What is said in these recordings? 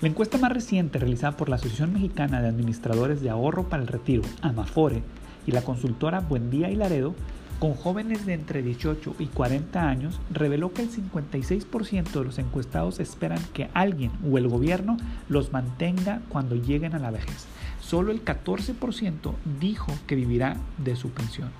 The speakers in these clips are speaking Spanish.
La encuesta más reciente realizada por la Asociación Mexicana de Administradores de Ahorro para el Retiro, Amafore, y la consultora Buendía y Laredo, con jóvenes de entre 18 y 40 años, reveló que el 56% de los encuestados esperan que alguien o el gobierno los mantenga cuando lleguen a la vejez. Solo el 14% dijo que vivirá de su pensión.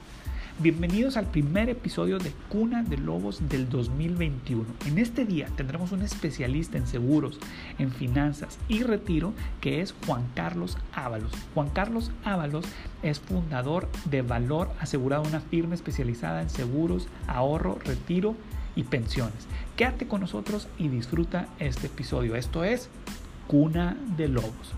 Bienvenidos al primer episodio de Cuna de Lobos del 2021. En este día tendremos un especialista en seguros, en finanzas y retiro que es Juan Carlos Ábalos. Juan Carlos Ábalos es fundador de Valor Asegurado, una firma especializada en seguros, ahorro, retiro y pensiones. Quédate con nosotros y disfruta este episodio. Esto es Cuna de Lobos.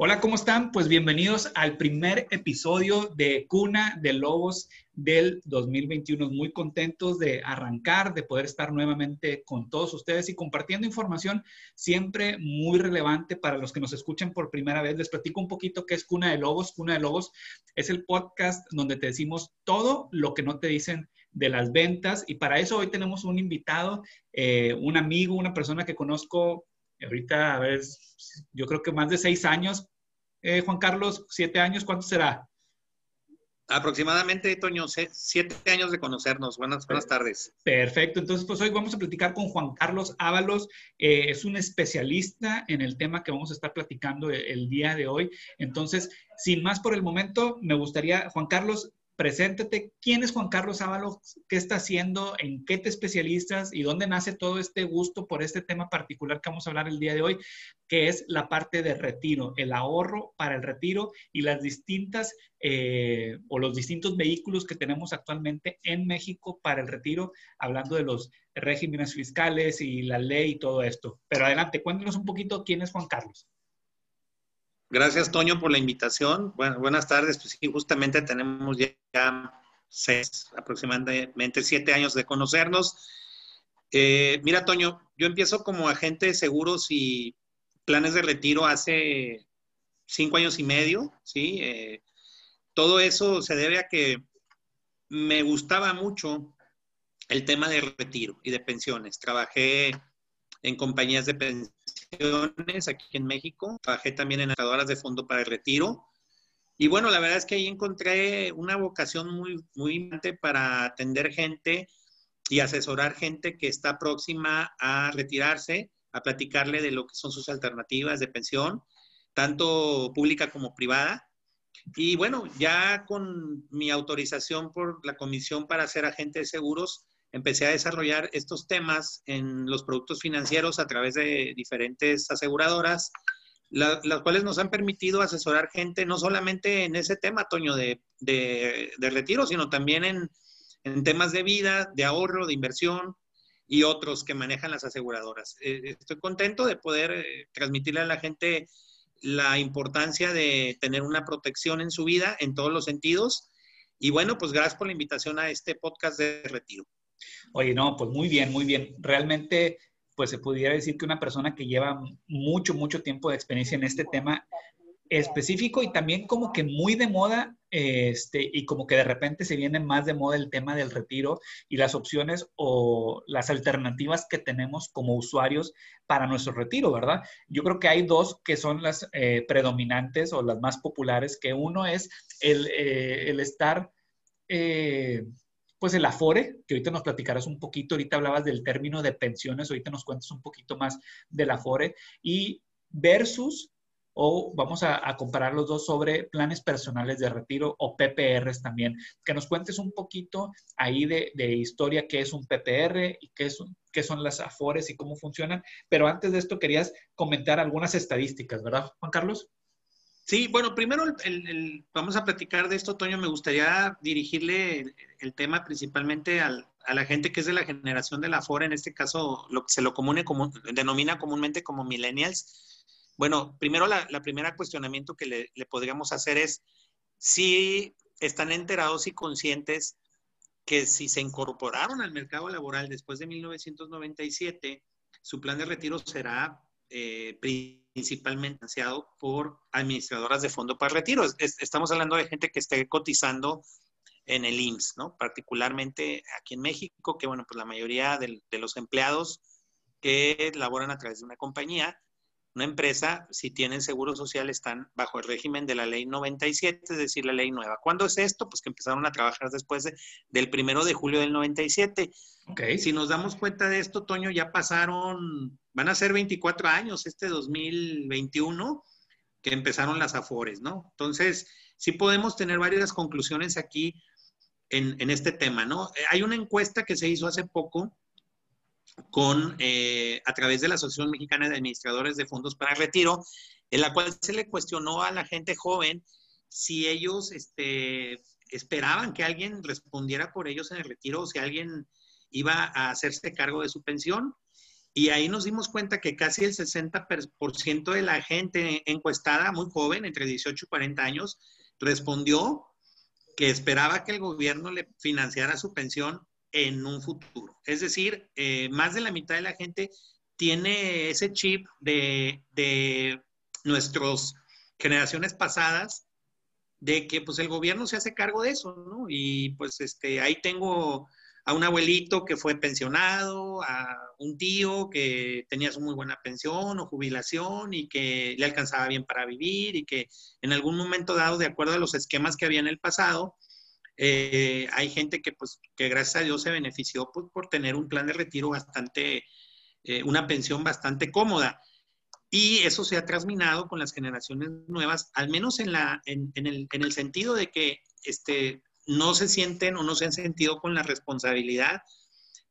Hola, ¿cómo están? Pues bienvenidos al primer episodio de Cuna de Lobos del 2021. Muy contentos de arrancar, de poder estar nuevamente con todos ustedes y compartiendo información siempre muy relevante para los que nos escuchan por primera vez. Les platico un poquito qué es Cuna de Lobos. Cuna de Lobos es el podcast donde te decimos todo lo que no te dicen de las ventas y para eso hoy tenemos un invitado, eh, un amigo, una persona que conozco ahorita, a ver, yo creo que más de seis años. Eh, Juan Carlos, siete años, ¿cuánto será? Aproximadamente, Toño, siete años de conocernos. Buenas, buenas tardes. Perfecto. Entonces, pues hoy vamos a platicar con Juan Carlos Ábalos. Eh, es un especialista en el tema que vamos a estar platicando el, el, día de hoy. Entonces, sin más por el momento, me gustaría, Juan Carlos, preséntate. ¿Quién es Juan Carlos Ábalos? ¿Qué está haciendo? ¿En qué te especializas? ¿Y dónde nace todo este gusto por este tema particular que vamos a hablar el día de hoy, que es la parte de retiro, el ahorro para el retiro y las distintas eh, o los distintos vehículos que tenemos actualmente en México para el retiro, hablando de los regímenes fiscales y la ley y todo esto. Pero adelante, cuéntanos un poquito quién es Juan Carlos. Gracias, Toño, por la invitación. Buenas tardes. Pues sí, justamente tenemos ya seis, aproximadamente siete años de conocernos. Eh, mira, Toño, yo empiezo como agente de seguros y planes de retiro hace cinco años y medio, ¿sí? Eh, todo eso se debe a que me gustaba mucho el tema de retiro y de pensiones. Trabajé en compañías de pensiones aquí en México. Trabajé también en asesoras de fondo para el retiro. Y bueno, la verdad es que ahí encontré una vocación muy, muy importante para atender gente y asesorar gente que está próxima a retirarse, a platicarle de lo que son sus alternativas de pensión, tanto pública como privada. Y bueno, ya con mi autorización por la Comisión para ser agente de seguros, empecé a desarrollar estos temas en los productos financieros a través de diferentes aseguradoras, las cuales nos han permitido asesorar gente no solamente en ese tema, Toño, de, retiro, sino también en, temas de vida, de ahorro, de inversión y otros que manejan las aseguradoras. Eh, estoy contento de poder eh, transmitirle a la gente la importancia de tener una protección en su vida en todos los sentidos. Y bueno, pues gracias por la invitación a este podcast de retiro. Oye, no, pues muy bien, muy bien. Realmente, pues se pudiera decir que una persona que lleva mucho, mucho tiempo de experiencia en este tema específico y también como que muy de moda, este, y como que de repente se viene más de moda el tema del retiro y las opciones o las alternativas que tenemos como usuarios para nuestro retiro, ¿verdad? Yo creo que hay dos que son las eh, predominantes o las más populares, que uno es el, eh, el estar... Eh, pues el Afore, que ahorita nos platicarás un poquito, ahorita hablabas del término de pensiones, ahorita nos cuentas un poquito más del Afore, y versus, o vamos a, comparar los dos sobre planes personales de retiro o PPRs también, que nos cuentes un poquito ahí de, historia, qué es un PPR y qué, es qué son las Afores y cómo funcionan, pero antes de esto querías comentar algunas estadísticas, ¿verdad, Juan Carlos? Sí, bueno, primero vamos a platicar de esto, Toño. Me gustaría dirigirle el, tema principalmente a la gente que es de la generación de la FORA, en este caso lo que se lo comune denomina comúnmente como millennials. Bueno, primero la, primera cuestionamiento que le, le, podríamos hacer es si están enterados y conscientes que si se incorporaron al mercado laboral después de 1997, su plan de retiro será eh, principalmente financiado por administradoras de fondo para retiro. estamos hablando de gente que esté cotizando en el IMSS, ¿no? Particularmente aquí en México, que bueno, pues la mayoría de, de los empleados que laboran a través de una compañía una empresa, si tienen seguro social, están bajo el régimen de la ley 97, es decir, la ley nueva. ¿Cuándo es esto? Pues que empezaron a trabajar después del primero de julio del 97. Okay. Si nos damos cuenta de esto, Toño, ya pasaron, van a ser 24 años este 2021 que empezaron las afores, ¿no? Entonces, sí podemos tener varias conclusiones aquí en, en este tema, ¿no? Hay una encuesta que se hizo hace poco con, eh, a través de la Asociación Mexicana de Administradores de Fondos para Retiro, en la cual se le cuestionó a la gente joven si ellos este, esperaban que alguien respondiera por ellos en el retiro o si alguien iba a hacerse cargo de su pensión. Y ahí nos dimos cuenta que casi el 60% de la gente encuestada, muy joven, entre 18 y 40 años, respondió que esperaba que el gobierno le financiara su pensión en un futuro. Es decir, eh, más de la mitad de la gente tiene ese chip de, de nuestras generaciones pasadas de que pues el gobierno se hace cargo de eso, ¿no? Y pues este, ahí tengo a un abuelito que fue pensionado, a un tío que tenía su muy buena pensión o jubilación y que le alcanzaba bien para vivir y que en algún momento dado, de acuerdo a los esquemas que había en el pasado, eh, hay gente que, pues, que gracias a Dios se benefició pues, por tener un plan de retiro bastante, eh, una pensión bastante cómoda. Y eso se ha transminado con las generaciones nuevas, al menos en, la, en, el, en el sentido de que este, no se sienten o no se han sentido con la responsabilidad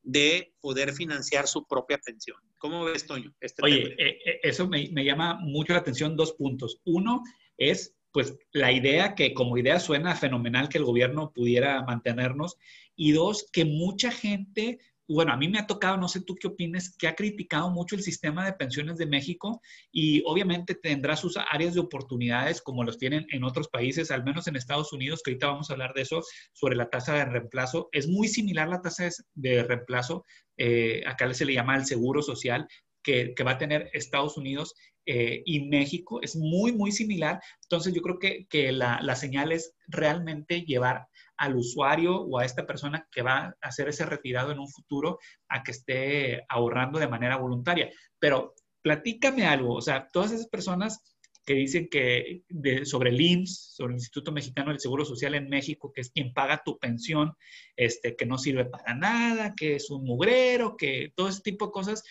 de poder financiar su propia pensión. ¿Cómo ves, Toño? Este Oye, eh, eso me, me, llama mucho la atención dos puntos. Uno es pues la idea que como idea suena fenomenal que el gobierno pudiera mantenernos y dos, que mucha gente, bueno, a mí me ha tocado, no sé tú qué opines, que ha criticado mucho el sistema de pensiones de México y obviamente tendrá sus áreas de oportunidades como los tienen en otros países, al menos en Estados Unidos, que ahorita vamos a hablar de eso, sobre la tasa de reemplazo. Es muy similar la tasa de reemplazo, eh, acá se le llama el seguro social, que, que, va a tener Estados Unidos eh, y México es muy, muy similar. Entonces yo creo que, que la, la, señal es realmente llevar al usuario o a esta persona que va a hacer ese retirado en un futuro a que esté ahorrando de manera voluntaria. Pero platícame algo, o sea, todas esas personas que dicen que de, sobre el IMSS, sobre el Instituto Mexicano del Seguro Social en México, que es quien paga tu pensión, este, que no sirve para nada, que es un mugrero, que todo ese tipo de cosas,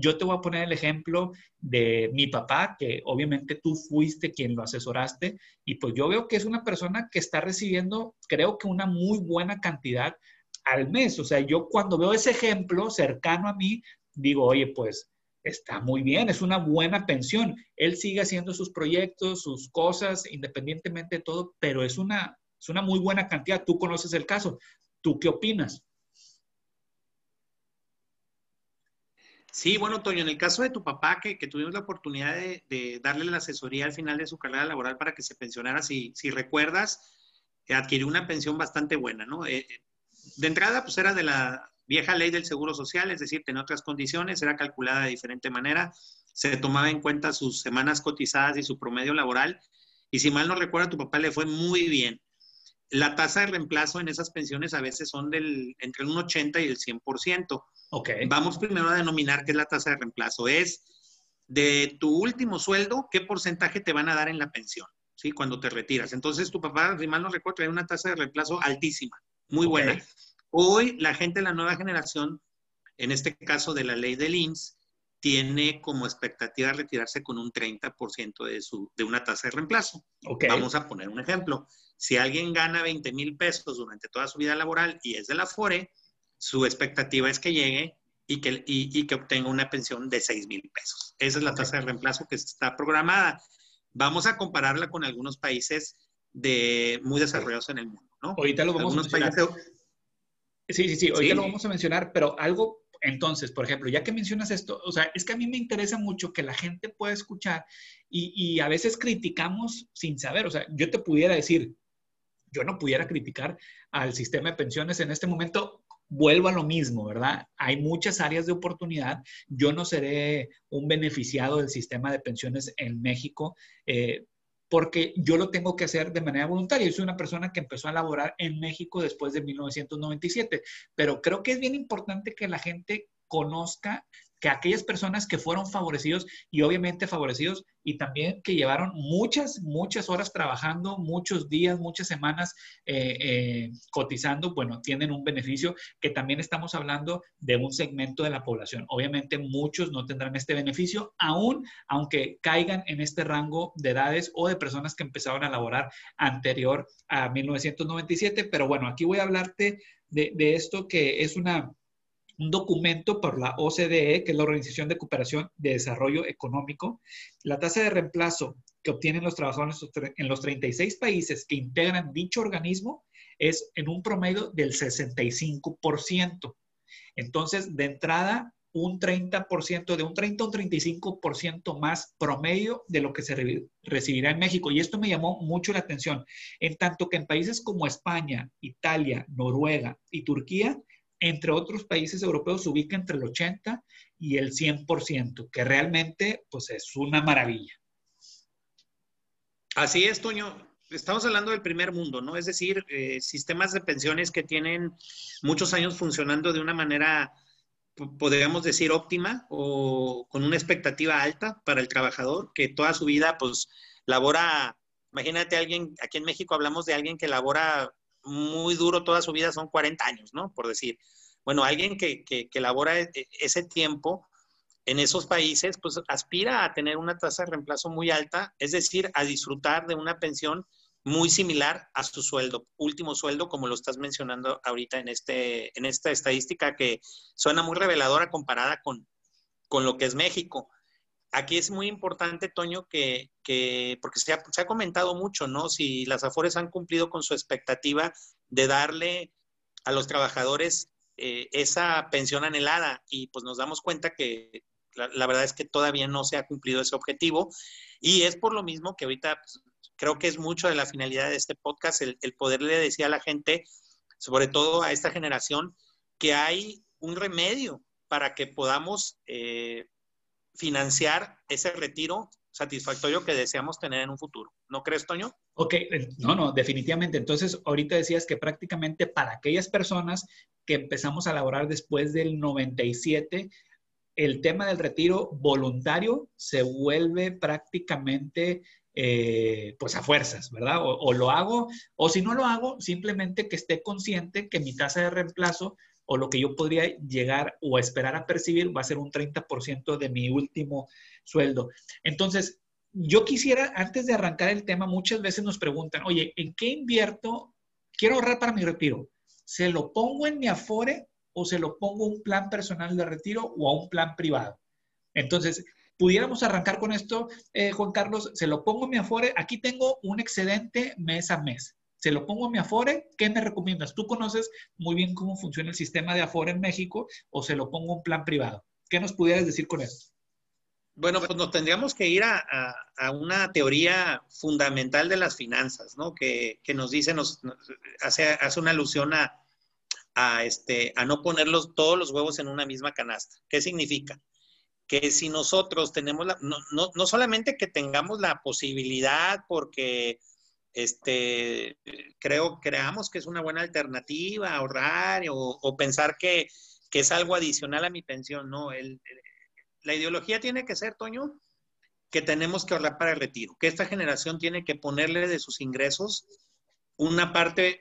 yo te voy a poner el ejemplo de mi papá, que obviamente tú fuiste quien lo asesoraste, y pues yo veo que es una persona que está recibiendo, creo que una muy buena cantidad al mes. O sea, yo cuando veo ese ejemplo cercano a mí, digo, oye, pues está muy bien, es una buena pensión. Él sigue haciendo sus proyectos, sus cosas, independientemente de todo, pero es una, es una muy buena cantidad. Tú conoces el caso. ¿Tú qué opinas? Sí, bueno, Toño, en el caso de tu papá, que, tuvimos la oportunidad de, darle la asesoría al final de su carrera laboral para que se pensionara, si, recuerdas, eh, adquirió una pensión bastante buena, ¿no? Eh, eh, de entrada, pues era de la vieja ley del Seguro Social, es decir, tenía otras condiciones, era calculada de diferente manera, se tomaba en cuenta sus semanas cotizadas y su promedio laboral, y si mal no recuerdo, a tu papá le fue muy bien. La tasa de reemplazo en esas pensiones a veces son del, entre un 80 y el 100%. Vamos primero a denominar qué es la tasa de reemplazo. Es de tu último sueldo, qué porcentaje te van a dar en la pensión, ¿sí? Cuando te retiras. Entonces, tu papá, si mal no recuerdo, trae una tasa de reemplazo altísima, muy buena. Hoy, la gente de la nueva generación, en este caso de la ley del INS, tiene como expectativa retirarse con un 30% de, su, de una tasa de reemplazo. Vamos a poner un ejemplo. Si alguien gana 20 mil pesos durante toda su vida laboral y es de la FORE, su expectativa es que llegue y que, y, que obtenga una pensión de 6 mil pesos. Esa es la tasa de reemplazo que está programada. Vamos a compararla con algunos países de, muy desarrollados en el mundo. ¿no? Ahorita lo vamos a mencionar. Sí, sí, sí, ahorita lo vamos a mencionar, pero algo, entonces, por ejemplo, ya que mencionas esto, o sea, es que a mí me interesa mucho que la gente pueda escuchar y, y a veces criticamos sin saber, o sea, yo te pudiera decir, yo no pudiera criticar al sistema de pensiones en este momento vuelvo a lo mismo, ¿verdad? Hay muchas áreas de oportunidad. Yo no seré un beneficiado del sistema de pensiones en México. Eh, porque yo lo tengo que hacer de manera voluntaria. Yo soy una persona que empezó a laborar en México después de 1997, pero creo que es bien importante que la gente conozca que aquellas personas que fueron favorecidos y obviamente favorecidos y también que llevaron muchas, muchas horas trabajando, muchos días, muchas semanas eh, eh, cotizando, bueno, tienen un beneficio que también estamos hablando de un segmento de la población. Obviamente muchos no tendrán este beneficio, aún aunque caigan en este rango de edades o de personas que empezaron a laborar anterior a 1997. Pero bueno, aquí voy a hablarte de, de esto que es una un documento por la OCDE, que es la Organización de Cooperación de Desarrollo Económico, la tasa de reemplazo que obtienen los trabajadores en los 36 países que integran dicho organismo es en un promedio del 65%. Entonces, de entrada, un 30%, de un 30 a un 35% más promedio de lo que se recibirá en México. Y esto me llamó mucho la atención, en tanto que en países como España, Italia, Noruega y Turquía, entre otros países europeos se ubica entre el 80 y el 100%, que realmente pues es una maravilla. Así es, Toño. Estamos hablando del primer mundo, ¿no? Es decir, eh, sistemas de pensiones que tienen muchos años funcionando de una manera, podríamos decir, óptima o con una expectativa alta para el trabajador, que toda su vida, pues, labora, imagínate alguien, aquí en México hablamos de alguien que labora muy duro toda su vida son 40 años, ¿no? Por decir. Bueno, alguien que, que, labora e, e, ese tiempo en esos países, pues aspira a tener una tasa de reemplazo muy alta, es decir, a disfrutar de una pensión muy similar a su sueldo, último sueldo, como lo estás mencionando ahorita en, este, en esta estadística que suena muy reveladora comparada con, con lo que es México aquí es muy importante, Toño, que, porque se ha, comentado mucho, ¿no? Si las Afores han cumplido con su expectativa de darle a los trabajadores eh, esa pensión anhelada y pues nos damos cuenta que la, verdad es que todavía no se ha cumplido ese objetivo y es por lo mismo que ahorita pues, creo que es mucho de la finalidad de este podcast el, poderle decir a la gente, sobre todo a esta generación, que hay un remedio para que podamos eh, financiar ese retiro satisfactorio que deseamos tener en un futuro. ¿No crees, Toño? Ok, no, no, definitivamente. Entonces, ahorita decías que prácticamente para aquellas personas que empezamos a laborar después del 97, el tema del retiro voluntario se vuelve prácticamente eh, pues a fuerzas, ¿verdad? o, lo hago, o si no lo hago, simplemente que esté consciente que mi tasa de reemplazo o lo que yo podría llegar o esperar a percibir va a ser un 30% de mi último sueldo. Entonces, yo quisiera, antes de arrancar el tema, muchas veces nos preguntan, oye, ¿en qué invierto? Quiero ahorrar para mi retiro. ¿Se lo pongo en mi Afore o se lo pongo un plan personal de retiro o a un plan privado? Entonces, pudiéramos arrancar con esto, eh, Juan Carlos, se lo pongo en mi Afore, aquí tengo un excedente mes a mes se lo pongo a mi Afore, ¿qué me recomiendas? Tú conoces muy bien cómo funciona el sistema de Afore en México o se lo pongo a un plan privado. ¿Qué nos pudieras decir con eso? Bueno, pues nos tendríamos que ir a, una teoría fundamental de las finanzas, ¿no? Que, nos dice, nos, hace, hace, una alusión a, a, este, a no poner todos los huevos en una misma canasta. ¿Qué significa? Que si nosotros tenemos la, no, no, no solamente que tengamos la posibilidad porque este, creo, creamos que es una buena alternativa ahorrar o, pensar que, es algo adicional a mi pensión, ¿no? la ideología tiene que ser, Toño, que tenemos que ahorrar para el retiro, que esta generación tiene que ponerle de sus ingresos una parte,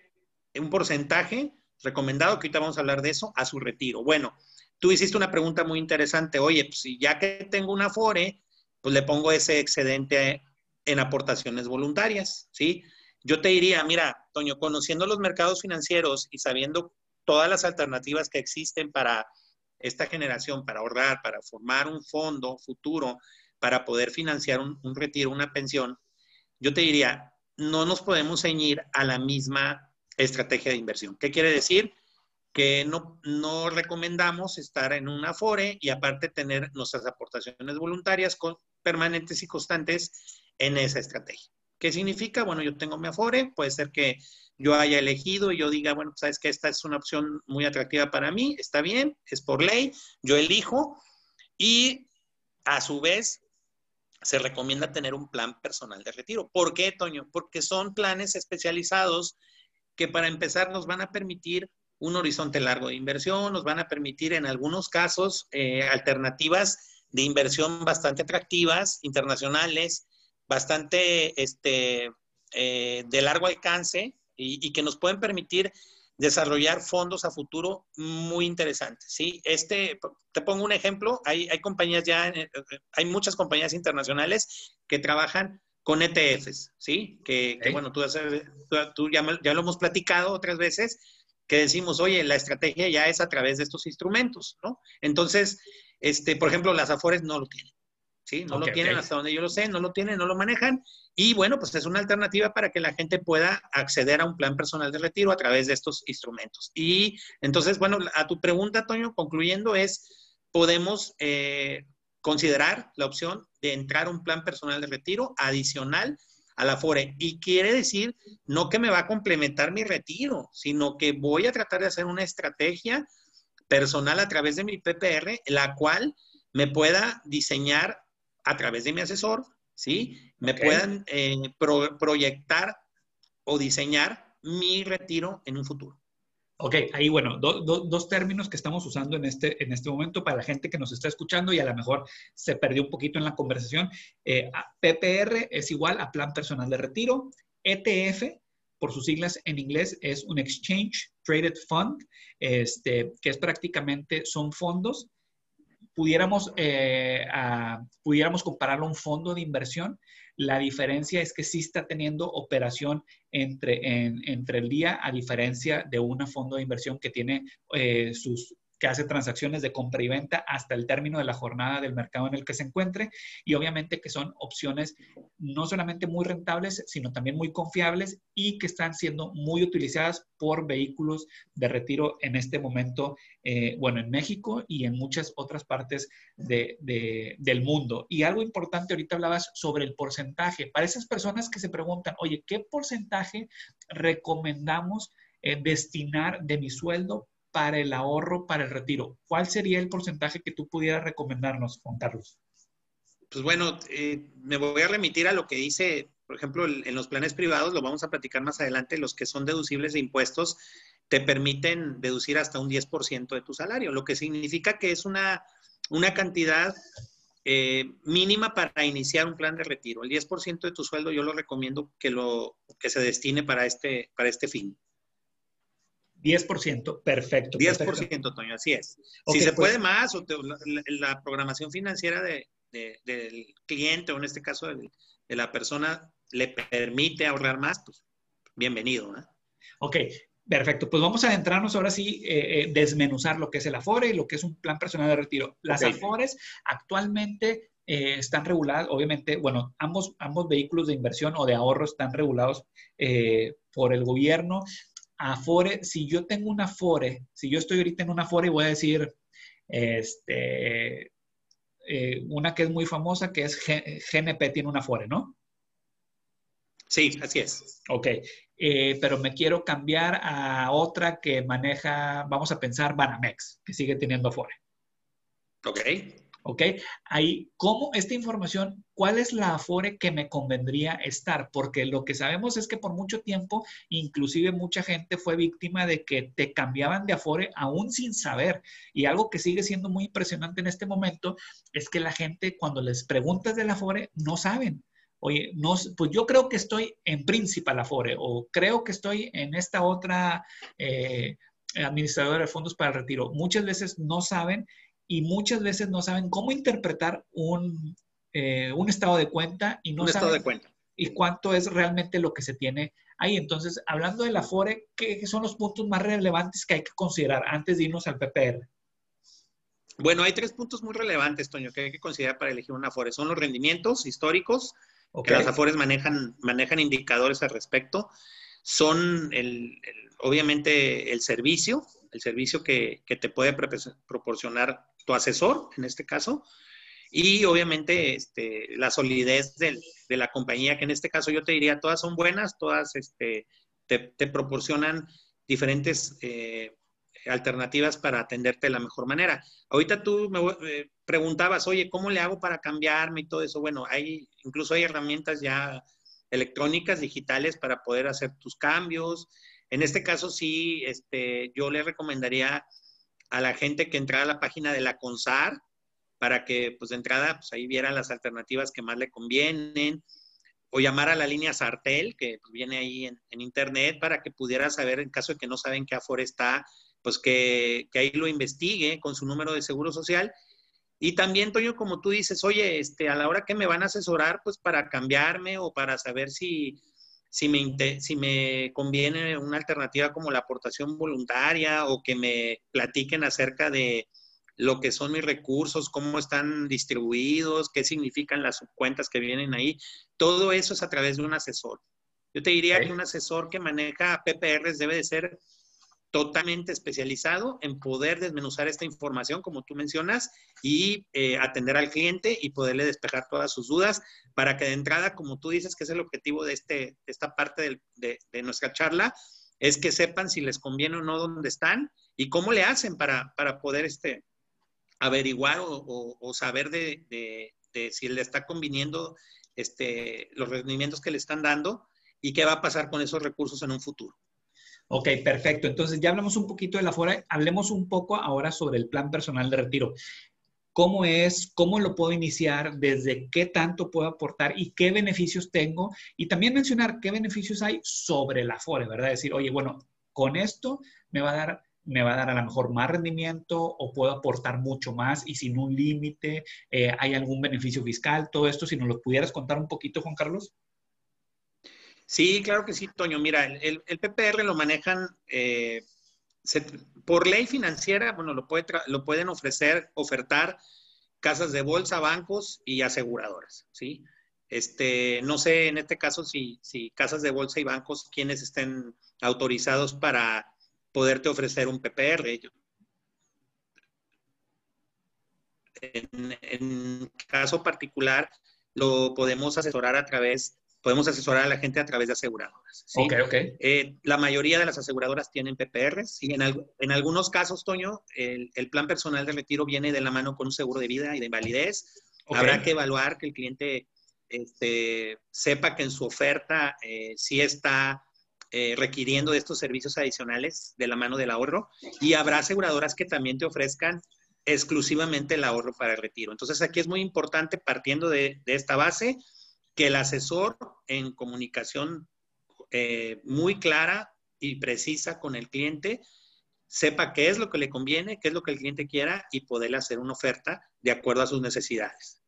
un porcentaje recomendado, que ahorita vamos a hablar de eso, a su retiro. Bueno, tú hiciste una pregunta muy interesante, oye, pues ya que tengo una FORE, pues le pongo ese excedente en aportaciones voluntarias, ¿sí? Yo te diría, mira, Toño, conociendo los mercados financieros y sabiendo todas las alternativas que existen para esta generación, para ahorrar, para formar un fondo futuro, para poder financiar un, retiro, una pensión, yo te diría, no nos podemos ceñir a la misma estrategia de inversión. ¿Qué quiere decir? Que no, no recomendamos estar en una FORE y aparte tener nuestras aportaciones voluntarias permanentes y constantes en esa estrategia. ¿Qué significa? Bueno, yo tengo mi Afore, puede ser que yo haya elegido y yo diga, bueno, sabes que esta es una opción muy atractiva para mí, está bien, es por ley, yo elijo y a su vez se recomienda tener un plan personal de retiro. ¿Por qué, Toño? Porque son planes especializados que para empezar nos van a permitir un horizonte largo de inversión, nos van a permitir en algunos casos eh, alternativas de inversión bastante atractivas, internacionales, bastante este, eh, de largo alcance y, que nos pueden permitir desarrollar fondos a futuro muy interesantes. ¿sí? Este, te pongo un ejemplo, hay, hay compañías ya, eh, hay muchas compañías internacionales que trabajan con ETFs, ¿sí? Que, bueno, tú, tú ya, ya, lo hemos platicado otras veces, que decimos, oye, la estrategia ya es a través de estos instrumentos, ¿no? Entonces, este, por ejemplo, las Afores no lo tienen. ¿Sí? No lo tienen hasta donde yo lo sé, no lo tienen, no lo manejan. Y bueno, pues es una alternativa para que la gente pueda acceder a un plan personal de retiro a través de estos instrumentos. Y entonces, bueno, a tu pregunta, Toño, concluyendo, es, podemos eh, considerar la opción de entrar a un plan personal de retiro adicional a la FORE. Y quiere decir, no que me va a complementar mi retiro, sino que voy a tratar de hacer una estrategia personal a través de mi PPR, la cual me pueda diseñar a través de mi asesor, ¿sí? Me puedan eh, proyectar o diseñar mi retiro en un futuro. Ok, ahí bueno, dos términos que estamos usando en este, en este momento para la gente que nos está escuchando y a lo mejor se perdió un poquito en la conversación. Eh, PPR es igual a Plan Personal de Retiro. ETF, por sus siglas en inglés, es un Exchange Traded Fund, este, que es prácticamente, son fondos pudiéramos, eh, pudiéramos compararlo a un fondo de inversión, la diferencia es que sí está teniendo operación entre, entre el día, a diferencia de un fondo de inversión que tiene eh, sus que hace transacciones de compra y venta hasta el término de la jornada del mercado en el que se encuentre y obviamente que son opciones no solamente muy rentables, sino también muy confiables y que están siendo muy utilizadas por vehículos de retiro en este momento, eh, bueno, en México y en muchas otras partes del mundo. Y algo importante, ahorita hablabas sobre el porcentaje. Para esas personas que se preguntan, oye, ¿qué porcentaje recomendamos? Eh, destinar de mi sueldo para el ahorro, para el retiro. ¿Cuál sería el porcentaje que tú pudieras recomendarnos, Juan Carlos? Pues bueno, eh, me voy a remitir a lo que dice, por ejemplo, en los planes privados, lo vamos a platicar más adelante, los que son deducibles de impuestos te permiten deducir hasta un 10% de tu salario, lo que significa que es una, una cantidad eh, mínima para iniciar un plan de retiro. El 10% de tu sueldo yo lo recomiendo que, lo, que se destine para este, para este fin. 10%, perfecto. 10%, Toño, así es. si se puede pues más, o la, programación financiera del cliente, o en este caso de, la persona, le permite ahorrar más, pues bienvenido. ¿eh? Ok, perfecto. Pues vamos a adentrarnos ahora sí, eh, eh, desmenuzar lo que es el Afore y lo que es un plan personal de retiro. Las Afores actualmente están reguladas, obviamente, bueno, ambos, ambos vehículos de inversión o de ahorro están regulados por el gobierno. Afore, si yo tengo una Afore, si yo estoy ahorita en una Afore, voy a decir, este, eh, una que es muy famosa, que es GNP, tiene una Afore, ¿no? Sí, así es. Ok, eh, pero me quiero cambiar a otra que maneja, vamos a pensar, Banamex, que sigue teniendo Afore. Ok. ¿Ok? Ahí, ¿cómo esta información, cuál es la Afore que me convendría estar? Porque lo que sabemos es que por mucho tiempo, inclusive mucha gente fue víctima de que te cambiaban de Afore aún sin saber. Y algo que sigue siendo muy impresionante en este momento es que la gente cuando les preguntas del Afore no saben. Oye, no, pues yo creo que estoy en Principal Afore o creo que estoy en esta otra eh, administradora de fondos para el retiro. Muchas veces no saben y muchas veces no saben cómo interpretar un, eh, un estado de cuenta y no saben de cuenta. y cuánto es realmente lo que se tiene ahí. Entonces, hablando de la FORE, ¿qué son los puntos más relevantes que hay que considerar antes de irnos al PPR? Bueno, hay tres puntos muy relevantes, Toño, que hay que considerar para elegir una FORE. Son los rendimientos históricos, que las AFORES manejan, manejan indicadores al respecto. Son, el, obviamente, el servicio, el servicio que, que te puede proporcionar asesor, en este caso, y obviamente este, la solidez de la compañía, que en este caso yo te diría, todas son buenas, todas este, te, proporcionan diferentes eh, alternativas para atenderte de la mejor manera. Ahorita tú me eh, preguntabas, oye, ¿cómo le hago para cambiarme y todo eso? Bueno, hay, incluso hay herramientas ya electrónicas, digitales para poder hacer tus cambios. En este caso, sí, este, yo le recomendaría a la gente que entrara a la página de la CONSAR para que, pues de entrada, pues ahí viera las alternativas que más le convienen o llamar a la línea Sartel, que pues, viene ahí en, internet, para que pudiera saber, en caso de que no saben qué Afore está, pues que, que, ahí lo investigue con su número de seguro social. Y también, Toño, como tú dices, oye, este, a la hora que me van a asesorar, pues para cambiarme o para saber si, si, me, si me conviene una alternativa como la aportación voluntaria o que me platiquen acerca de, lo que son mis recursos, cómo están distribuidos, qué significan las cuentas que vienen ahí. Todo eso es a través de un asesor. Yo te diría que un asesor que maneja PPRs debe de ser totalmente especializado en poder desmenuzar esta información, como tú mencionas, y eh, atender al cliente y poderle despejar todas sus dudas para que de entrada, como tú dices, que es el objetivo de, este, esta parte de, de, nuestra charla, es que sepan si les conviene o no dónde están y cómo le hacen para, para poder este, averiguar o, saber de, si le está conviniendo este, los rendimientos que le están dando y qué va a pasar con esos recursos en un futuro. Ok, perfecto. Entonces ya hablamos un poquito de la FORA, hablemos un poco ahora sobre el plan personal de retiro. ¿Cómo es? ¿Cómo lo puedo iniciar? ¿Desde qué tanto puedo aportar? ¿Y qué beneficios tengo? Y también mencionar qué beneficios hay sobre la FORE, ¿verdad? Decir, oye, bueno, con esto me va a dar me va a dar a lo mejor más rendimiento o puedo aportar mucho más y sin un límite, eh, hay algún beneficio fiscal, todo esto, si nos lo pudieras contar un poquito, Juan Carlos. Sí, claro que sí, Toño. Mira, el, PPR lo manejan eh, por ley financiera, bueno, lo, puede lo pueden ofrecer, ofertar casas de bolsa, bancos y aseguradoras, ¿sí? Este, no sé en este caso si, si casas de bolsa y bancos, quienes estén autorizados para poderte ofrecer un PPR. En, en caso particular, lo podemos asesorar a través, podemos asesorar a la gente a través de aseguradoras. ¿sí? Eh, la mayoría de las aseguradoras tienen PPRs y en, en algunos casos, Toño, el, el, plan personal de retiro viene de la mano con un seguro de vida y de invalidez. Habrá que evaluar que el cliente este, sepa que en su oferta eh, sí está eh, requiriendo de estos servicios adicionales de la mano del ahorro y habrá aseguradoras que también te ofrezcan exclusivamente el ahorro para el retiro. Entonces aquí es muy importante, partiendo de, esta base, que el asesor en comunicación eh, muy clara y precisa con el cliente sepa qué es lo que le conviene, qué es lo que el cliente quiera y poderle hacer una oferta de acuerdo a sus necesidades.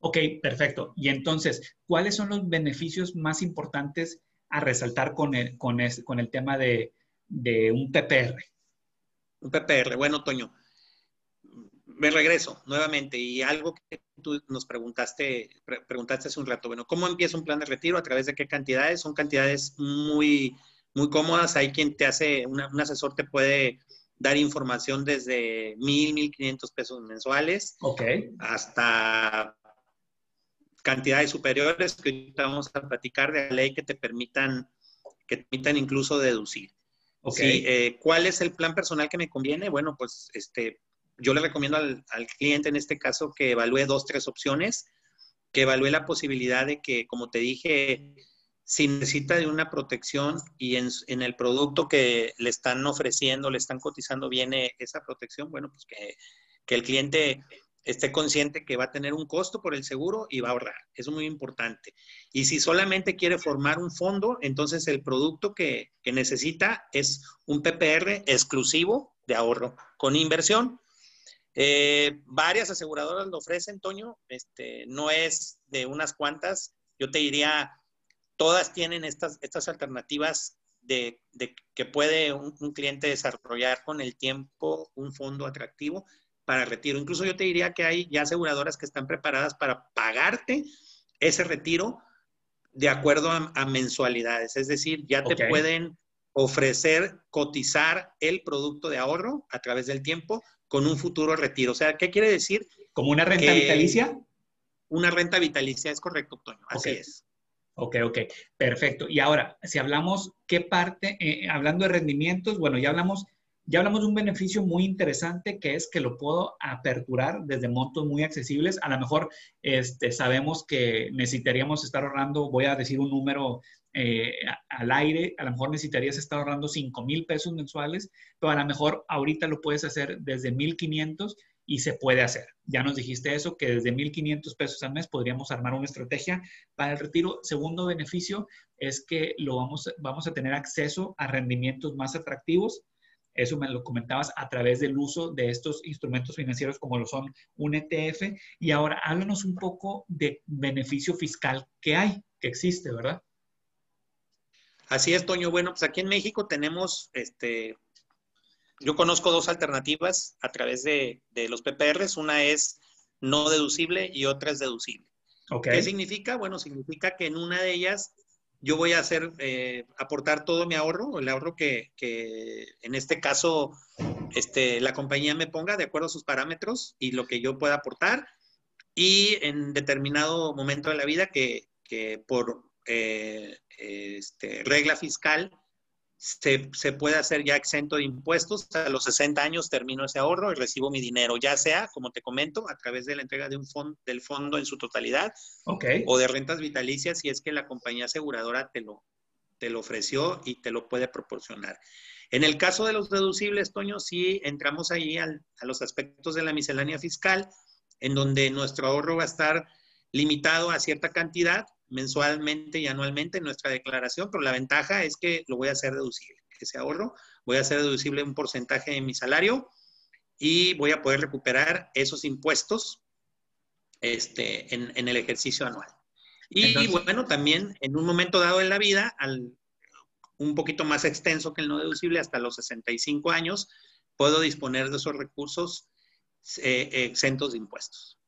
Ok, perfecto. Y entonces, ¿cuáles son los beneficios más importantes a resaltar con el, con con el tema de, un PPR? Un PPR, bueno, Toño, me regreso nuevamente y algo que tú nos preguntaste, preguntaste hace un rato, bueno, ¿cómo empieza un plan de retiro? ¿A través de qué cantidades? Son cantidades muy, muy cómodas. Hay quien te hace, un asesor te puede dar información desde mil, mil quinientos pesos mensuales okay. hasta cantidades superiores que ahorita vamos a platicar de la ley que te permitan, que permitan incluso deducir. Okay. Eh, ¿Cuál es el plan personal que me conviene? Bueno, pues este, yo le recomiendo al, cliente en este caso que evalúe dos, tres opciones, que evalúe la posibilidad de que, como te dije, si necesita de una protección y en, en, el producto que le están ofreciendo, le están cotizando, viene esa protección, bueno, pues que, que el cliente esté consciente que va a tener un costo por el seguro y va a ahorrar. Eso es muy importante. Y si solamente quiere formar un fondo, entonces el producto que, necesita es un PPR exclusivo de ahorro con inversión. Eh, varias aseguradoras lo ofrecen, Toño. Este, no es de unas cuantas. Yo te diría, todas tienen estas, estas alternativas de, que puede un cliente desarrollar con el tiempo un fondo atractivo para retiro. Incluso yo te diría que hay ya aseguradoras que están preparadas para pagarte ese retiro de acuerdo a, mensualidades. Es decir, ya te pueden ofrecer, cotizar el producto de ahorro a través del tiempo con un futuro retiro. O sea, ¿qué quiere decir? ¿Como una renta vitalicia? Una renta vitalicia, es correcto, Toño. Así es. Ok, ok, perfecto. Y ahora, si hablamos, ¿qué parte, eh, hablando de rendimientos, bueno, ya hablamos Ya hablamos de un beneficio muy interesante que es que lo puedo aperturar desde montos muy accesibles. A lo mejor este, sabemos que necesitaríamos estar ahorrando, voy a decir un número eh, al aire, a lo mejor necesitarías estar ahorrando 5 mil pesos mensuales, pero a lo mejor ahorita lo puedes hacer desde 1,500 y se puede hacer. Ya nos dijiste eso, que desde 1.500 pesos al mes podríamos armar una estrategia para el retiro. Segundo beneficio es que lo vamos, vamos a tener acceso a rendimientos más atractivos. Eso me lo comentabas a través del uso de estos instrumentos financieros como lo son un ETF. Y ahora háblanos un poco de beneficio fiscal que hay, que existe, ¿verdad? Así es, Toño. Bueno, pues aquí en México tenemos este, yo conozco dos alternativas a través de, los PPRs. Una es no deducible y otra es deducible. ¿Qué significa? Bueno, significa que en una de ellas yo voy a hacer, eh, aportar todo mi ahorro, el ahorro que, en este caso este, la compañía me ponga de acuerdo a sus parámetros y lo que yo pueda aportar. Y en determinado momento de la vida que, por eh, este, regla fiscal se, puede hacer ya exento de impuestos. A los 60 años termino ese ahorro y recibo mi dinero, ya sea, como te comento, a través de la entrega de un fondo, del fondo en su totalidad o de rentas vitalicias si es que la compañía aseguradora te lo, te lo ofreció y te lo puede proporcionar. En el caso de los deducibles, Toño, sí entramos ahí a los aspectos de la miscelánea fiscal, en donde nuestro ahorro va a estar limitado a cierta cantidad mensualmente y anualmente en nuestra declaración, pero la ventaja es que lo voy a hacer deducible. Ese ahorro voy a hacer deducible un porcentaje de mi salario y voy a poder recuperar esos impuestos este, en, el ejercicio anual. Y bueno, también en un momento dado en la vida, al, un poquito más extenso que el no deducible, hasta los 65 años, puedo disponer de esos recursos eh, exentos de impuestos.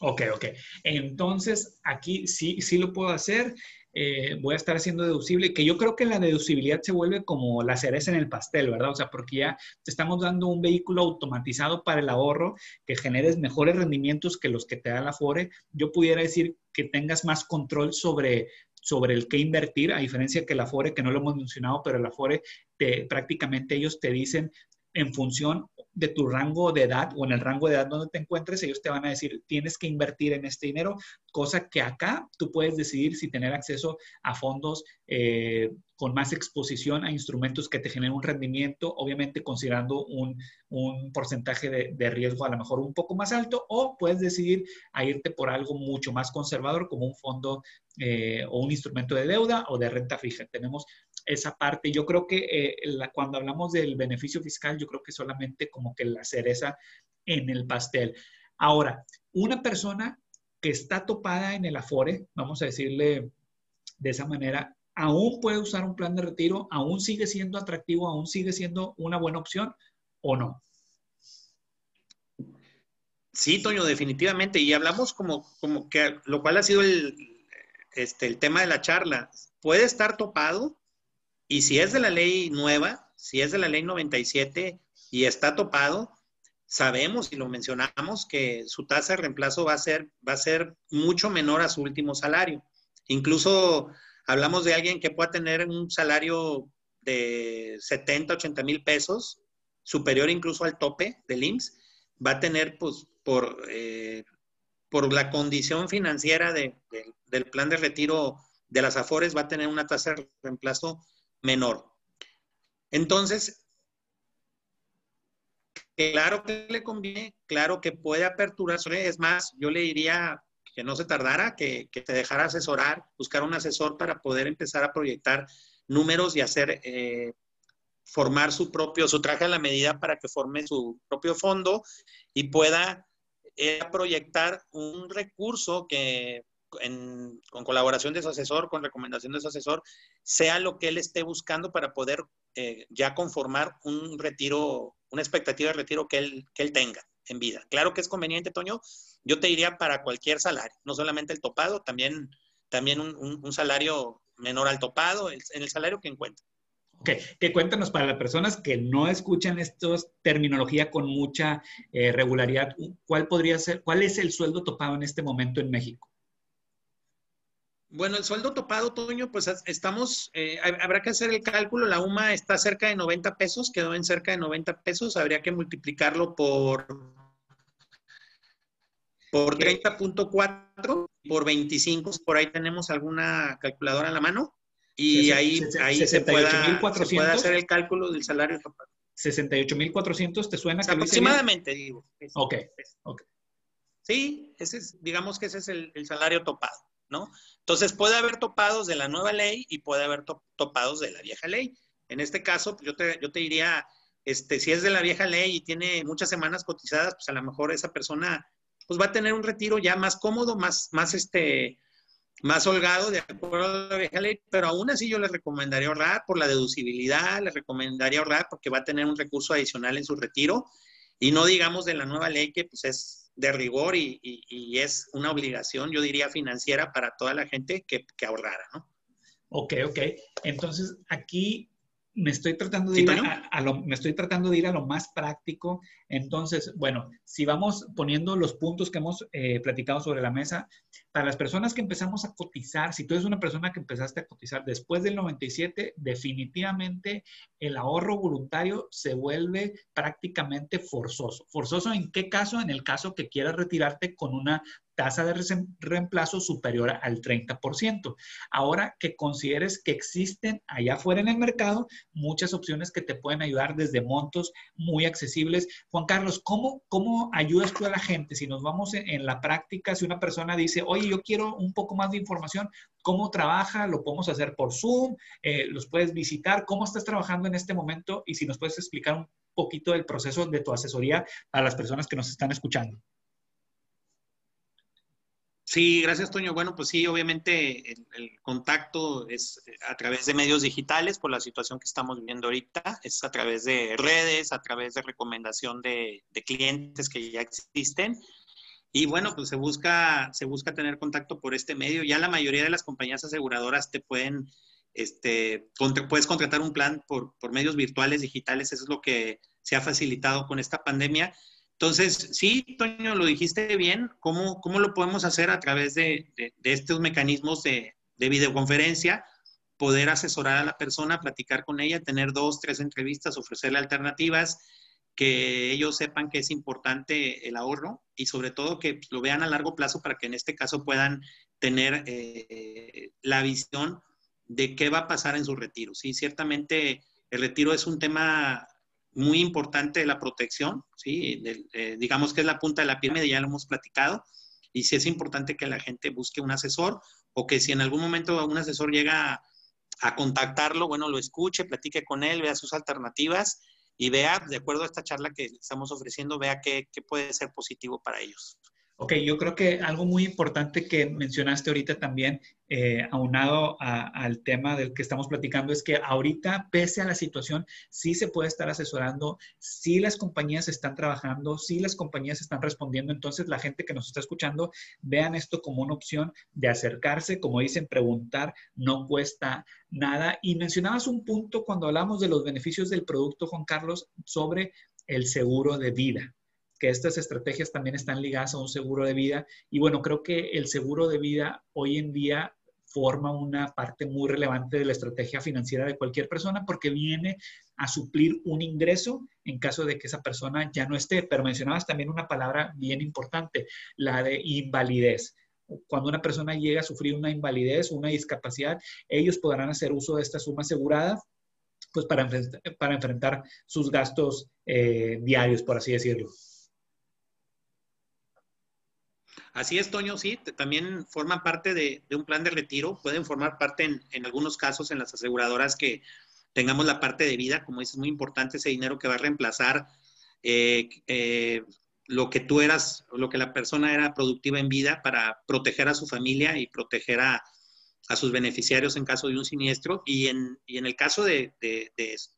Ok, ok. Entonces, aquí sí, sí lo puedo hacer. Eh, voy a estar haciendo deducible, que yo creo que la deducibilidad se vuelve como la cereza en el pastel, ¿verdad? O sea, porque ya te estamos dando un vehículo automatizado para el ahorro, que generes mejores rendimientos que los que te da la FORE. Yo pudiera decir que tengas más control sobre, sobre el que invertir, a diferencia que la FORE, que no lo hemos mencionado, pero la FORE, te, prácticamente ellos te dicen en función de tu rango de edad o en el rango de edad donde te encuentres, ellos te van a decir, tienes que invertir en este dinero, cosa que acá tú puedes decidir si tener acceso a fondos eh, con más exposición a instrumentos que te generen un rendimiento, obviamente considerando un, porcentaje de, riesgo a lo mejor un poco más alto, o puedes decidir a irte por algo mucho más conservador como un fondo eh, o un instrumento de deuda o de renta fija. Tenemos esa parte. Yo creo que eh, cuando hablamos del beneficio fiscal, yo creo que solamente como que la cereza en el pastel. Ahora, una persona que está topada en el Afore, vamos a decirle de esa manera, aún puede usar un plan de retiro, aún sigue siendo atractivo, aún sigue siendo una buena opción o no. Sí, Toño, definitivamente. Y hablamos como, como que, lo cual ha sido el, este, el tema de la charla. Puede estar topado, y si es de la ley nueva, si es de la ley 97 y está topado, sabemos y lo mencionamos que su tasa de reemplazo va a ser, va a ser mucho menor a su último salario. Incluso hablamos de alguien que pueda tener un salario de 70, 80 mil pesos, superior incluso al tope del IMSS, va a tener, pues, por, eh, por la condición financiera del plan de retiro de las AFORES, va a tener una tasa de reemplazo menor. Entonces, claro que le conviene, claro que puede aperturarse. Es más, yo le diría que no se tardara, que, que te dejara asesorar, buscar un asesor para poder empezar a proyectar números y hacer, eh, formar su propio, su traje a la medida para que forme su propio fondo y pueda eh, proyectar un recurso que con colaboración de su asesor, con recomendación de su asesor, sea lo que él esté buscando para poder eh, ya conformar un retiro, una expectativa de retiro que él, que él tenga en vida. Claro que es conveniente, Toño. Yo te diría para cualquier salario, no solamente el topado, también, también un, salario menor al topado, en el salario que encuentre. Ok, que cuéntanos para las personas que no escuchan estos terminología con mucha eh, regularidad, ¿cuál podría ser, cuál es el sueldo topado en este momento en México? Bueno, el sueldo topado, Toño, pues estamos, eh, habrá que hacer el cálculo. La UMA está cerca de 90 pesos, quedó en cerca de 90 pesos. Habría que multiplicarlo por, por 30.4, por 25. Por ahí tenemos alguna calculadora en la mano. Y ahí, ahí se, puede hacer el cálculo del salario topado. 68.400, ¿te suena? aproximadamente, digo. ok, Sí, ese es, digamos que ese es el salario topado. ¿No? Entonces puede haber topados de la nueva ley y puede haber topados de la vieja ley. En este caso, yo te, yo te diría, este, si es de la vieja ley y tiene muchas semanas cotizadas, pues a lo mejor esa persona pues va a tener un retiro ya más cómodo, más, más este, más holgado de acuerdo a la vieja ley, pero aún así yo le recomendaría ahorrar por la deducibilidad, le recomendaría ahorrar porque va a tener un recurso adicional en su retiro y no digamos de la nueva ley que pues es de rigor y, es una obligación, yo diría, financiera para toda la gente que, que ahorrara, ¿no? Ok, ok. Entonces, aquí me estoy tratando de ir a, lo, me estoy tratando de ir a lo más práctico. Entonces, bueno, si vamos poniendo los puntos que hemos eh, platicado sobre la mesa, para las personas que empezamos a cotizar, si tú eres una persona que empezaste a cotizar después del 97, definitivamente el ahorro voluntario se vuelve prácticamente forzoso. ¿Forzoso en qué caso? En el caso que quieras retirarte con una tasa de reemplazo superior al 30%. Ahora que consideres que existen allá afuera en el mercado muchas opciones que te pueden ayudar desde montos muy accesibles. Juan Carlos, ¿cómo, cómo ayudas tú a la gente? Si nos vamos en, la práctica, si una persona dice, oye, yo quiero un poco más de información, ¿cómo trabaja? ¿Lo podemos hacer por Zoom? Eh, ¿Los puedes visitar? ¿Cómo estás trabajando en este momento? Y si nos puedes explicar un poquito del proceso de tu asesoría a las personas que nos están escuchando. Sí, gracias, Toño. Bueno, pues sí, obviamente el, contacto es a través de medios digitales por la situación que estamos viviendo ahorita, es a través de redes, a través de recomendación de, clientes que ya existen. Y bueno, pues se busca, se busca tener contacto por este medio. Ya la mayoría de las compañías aseguradoras te pueden, este, puedes contratar un plan por, por medios virtuales, digitales. Eso es lo que se ha facilitado con esta pandemia. Entonces, sí, Toño, lo dijiste bien, ¿cómo, cómo lo podemos hacer a través de, estos mecanismos de, videoconferencia? Poder asesorar a la persona, platicar con ella, tener dos, tres entrevistas, ofrecerle alternativas, que ellos sepan que es importante el ahorro y sobre todo que lo vean a largo plazo para que en este caso puedan tener eh, la visión de qué va a pasar en su retiro. Sí, ciertamente el retiro es un tema muy importante la protección, ¿sí? Eh, digamos que es la punta de la pirámide, ya lo hemos platicado, y sí es importante que la gente busque un asesor o que si en algún momento un asesor llega a, contactarlo, bueno, lo escuche, platique con él, vea sus alternativas y vea, de acuerdo a esta charla que estamos ofreciendo, vea qué, qué puede ser positivo para ellos. Ok, yo creo que algo muy importante que mencionaste ahorita también, eh, aunado al tema del que estamos platicando, es que ahorita, pese a la situación, sí se puede estar asesorando, sí las compañías están trabajando, sí las compañías están respondiendo. Entonces, la gente que nos está escuchando, vean esto como una opción de acercarse, como dicen, preguntar, no cuesta nada. Y mencionabas un punto cuando hablamos de los beneficios del producto, Juan Carlos, sobre el seguro de vida que estas estrategias también están ligadas a un seguro de vida. Y bueno, creo que el seguro de vida hoy en día forma una parte muy relevante de la estrategia financiera de cualquier persona porque viene a suplir un ingreso en caso de que esa persona ya no esté. Pero mencionabas también una palabra bien importante, la de invalidez. Cuando una persona llega a sufrir una invalidez, una discapacidad, ellos podrán hacer uso de esta suma asegurada pues para, para enfrentar sus gastos eh, diarios, por así decirlo. Así es, Toño, sí, también forman parte de, un plan de retiro, pueden formar parte en, algunos casos en las aseguradoras que tengamos la parte de vida, como dices, muy importante ese dinero que va a reemplazar eh, eh, lo que tú eras, lo que la persona era productiva en vida para proteger a su familia y proteger a, sus beneficiarios en caso de un siniestro. Y en, el caso de,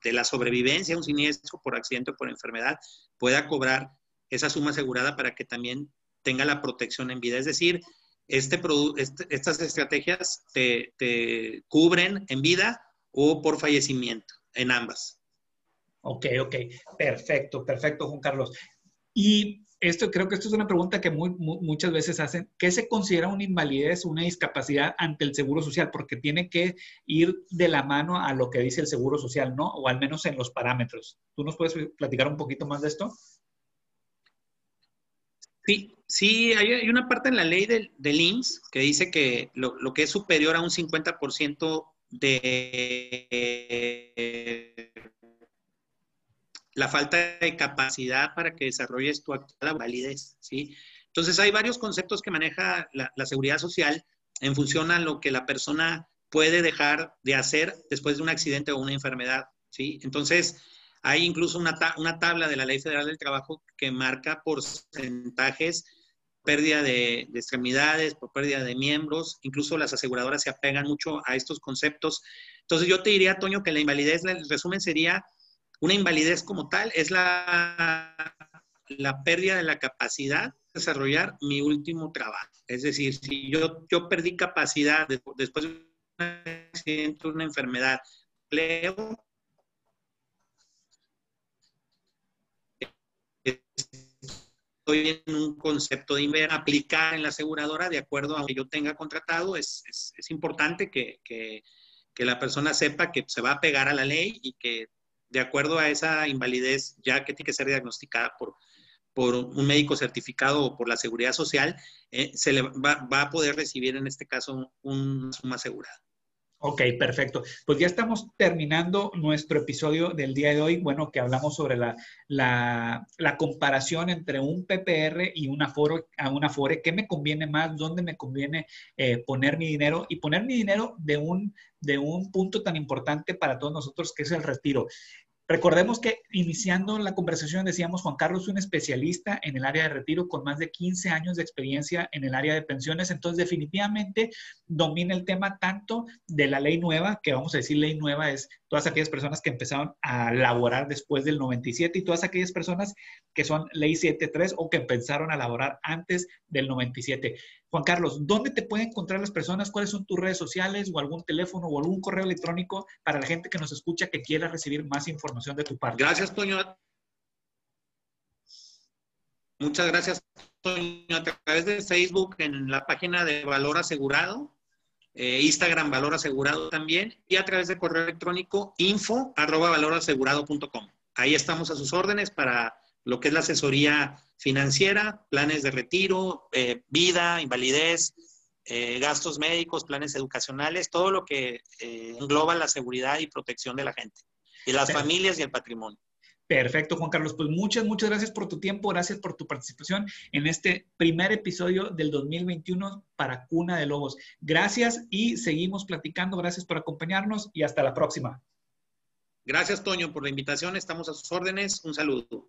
la sobrevivencia un siniestro por accidente o por enfermedad, pueda cobrar esa suma asegurada para que también tenga la protección en vida. Es decir, este, este estas estrategias te, cubren en vida o por fallecimiento, en ambas. Ok, ok, perfecto, perfecto, Juan Carlos. Y esto creo que esto es una pregunta que muchas veces hacen. ¿Qué se considera una invalidez, una discapacidad ante el Seguro Social? Porque tiene que ir de la mano a lo que dice el Seguro Social, ¿no? O al menos en los parámetros. ¿Tú nos puedes platicar un poquito más de esto? Sí, sí, hay, una parte en la ley del, del IMSS que dice que lo, lo que es superior a un 50% de la falta de capacidad para que desarrolles tu actual validez, ¿sí? Entonces hay varios conceptos que maneja la, seguridad social en función a lo que la persona puede dejar de hacer después de un accidente o una enfermedad, ¿sí? Entonces hay incluso una, una tabla de la Ley Federal del Trabajo que marca porcentajes pérdida de, de, extremidades, por pérdida de miembros, incluso las aseguradoras se apegan mucho a estos conceptos. Entonces yo te diría, Toño, que la invalidez, el resumen sería una invalidez como tal, es la, la pérdida de la capacidad de desarrollar mi último trabajo. Es decir, si yo, yo perdí capacidad después de un accidente, una enfermedad, empleo, estoy en un concepto de inver, aplicar en la aseguradora de acuerdo a lo que yo tenga contratado. Es, es, importante que, que, que, la persona sepa que se va a pegar a la ley y que de acuerdo a esa invalidez, ya que tiene que ser diagnosticada por, por un médico certificado o por la seguridad social, eh, se le va, va, a poder recibir en este caso una suma asegurada. Ok, perfecto. Pues ya estamos terminando nuestro episodio del día de hoy. Bueno, que hablamos sobre la, la, comparación entre un PPR y un aforo, a un afore. ¿Qué me conviene más? ¿Dónde me conviene eh, poner mi dinero? Y poner mi dinero de un, de un punto tan importante para todos nosotros que es el retiro. Recordemos que iniciando la conversación decíamos, Juan Carlos es un especialista en el área de retiro con más de 15 años de experiencia en el área de pensiones, entonces definitivamente domina el tema tanto de la ley nueva, que vamos a decir ley nueva es todas aquellas personas que empezaron a laborar después del 97 y todas aquellas personas que son ley 73 o que empezaron a laborar antes del 97. Juan Carlos, ¿dónde te pueden encontrar las personas? ¿Cuáles son tus redes sociales o algún teléfono o algún correo electrónico para la gente que nos escucha que quiera recibir más información de tu parte? Gracias, Toño. Muchas gracias, Toño. A través de Facebook, en la página de Valor Asegurado, eh, Instagram Valor Asegurado también, y a través de correo electrónico info arroba valorasegurado.com. Ahí estamos a sus órdenes para lo que es la asesoría financiera, planes de retiro, eh, vida, invalidez, eh, gastos médicos, planes educacionales, todo lo que eh, engloba la seguridad y protección de la gente, y las familias y el patrimonio. Perfecto, Juan Carlos. Pues muchas, muchas gracias por tu tiempo, gracias por tu participación en este primer episodio del 2021 para Cuna de Lobos. Gracias y seguimos platicando. Gracias por acompañarnos y hasta la próxima. Gracias, Toño, por la invitación. Estamos a sus órdenes. Un saludo.